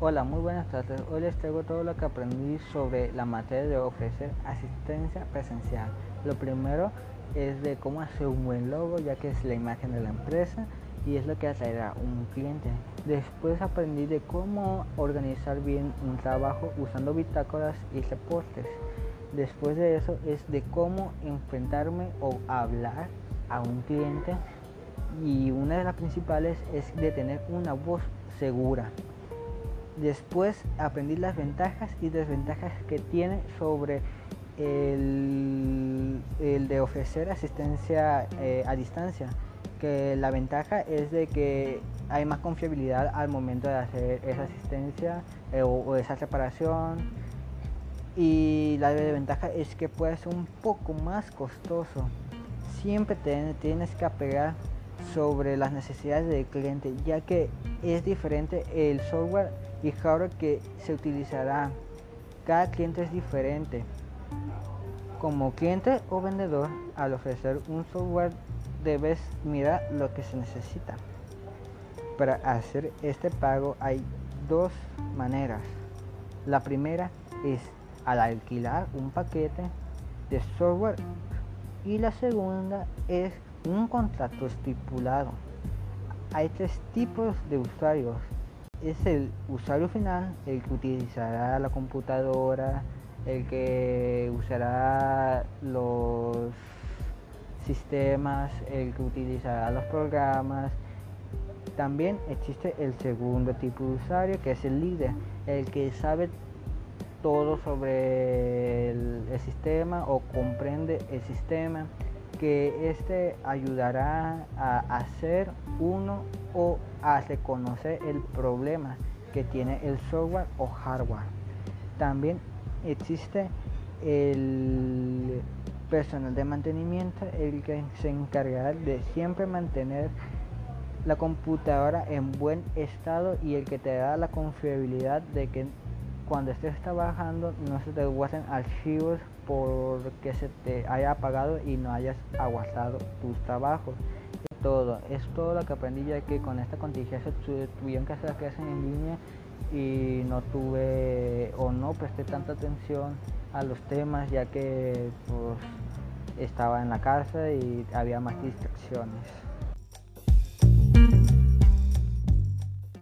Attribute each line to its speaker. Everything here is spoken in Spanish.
Speaker 1: Hola, muy buenas tardes. Hoy les traigo todo lo que aprendí sobre la materia de ofrecer asistencia presencial. Lo primero es de cómo hacer un buen logo, ya que es la imagen de la empresa y es lo que atraerá un cliente. Después aprendí de cómo organizar bien un trabajo usando bitácoras y reportes. Después de eso es de cómo enfrentarme o hablar a un cliente y una de las principales es de tener una voz segura. Después aprendí las ventajas y desventajas que tiene sobre el, de ofrecer asistencia eh, a distancia. Que la ventaja es de que hay más confiabilidad al momento de hacer esa asistencia eh, o, esa reparación. Y la desventaja es que puede ser un poco más costoso. Siempre tienes que apegar sobre las necesidades del cliente, ya que es diferente el software y hardware que se utilizará. Cada cliente es diferente. Como cliente o vendedor, al ofrecer un software debes mirar lo que se necesita. Para hacer este pago hay dos maneras. La primera es al alquilar un paquete de software y la segunda es un contrato estipulado. Hay tres tipos de usuarios. Es el usuario final, el que utilizará la computadora, el que usará los sistemas, el que utilizará los programas. También existe el segundo tipo de usuario que es el líder, el que sabe todo sobre el, sistema o comprende el sistema que este ayudará a hacer uno o a reconocer el problema que tiene el software o hardware. También existe el personal de mantenimiento, el que se encargará de siempre mantener la computadora en buen estado y el que te da la confiabilidad de que cuando estés trabajando no se te guarden archivos porque se te haya apagado y no hayas aguantado tus trabajos. Todo, es todo lo que aprendí ya que con esta contingencia tuvieron que hacer las clases en línea y no tuve o no presté tanta atención a los temas ya que pues, estaba en la casa y había más distracciones.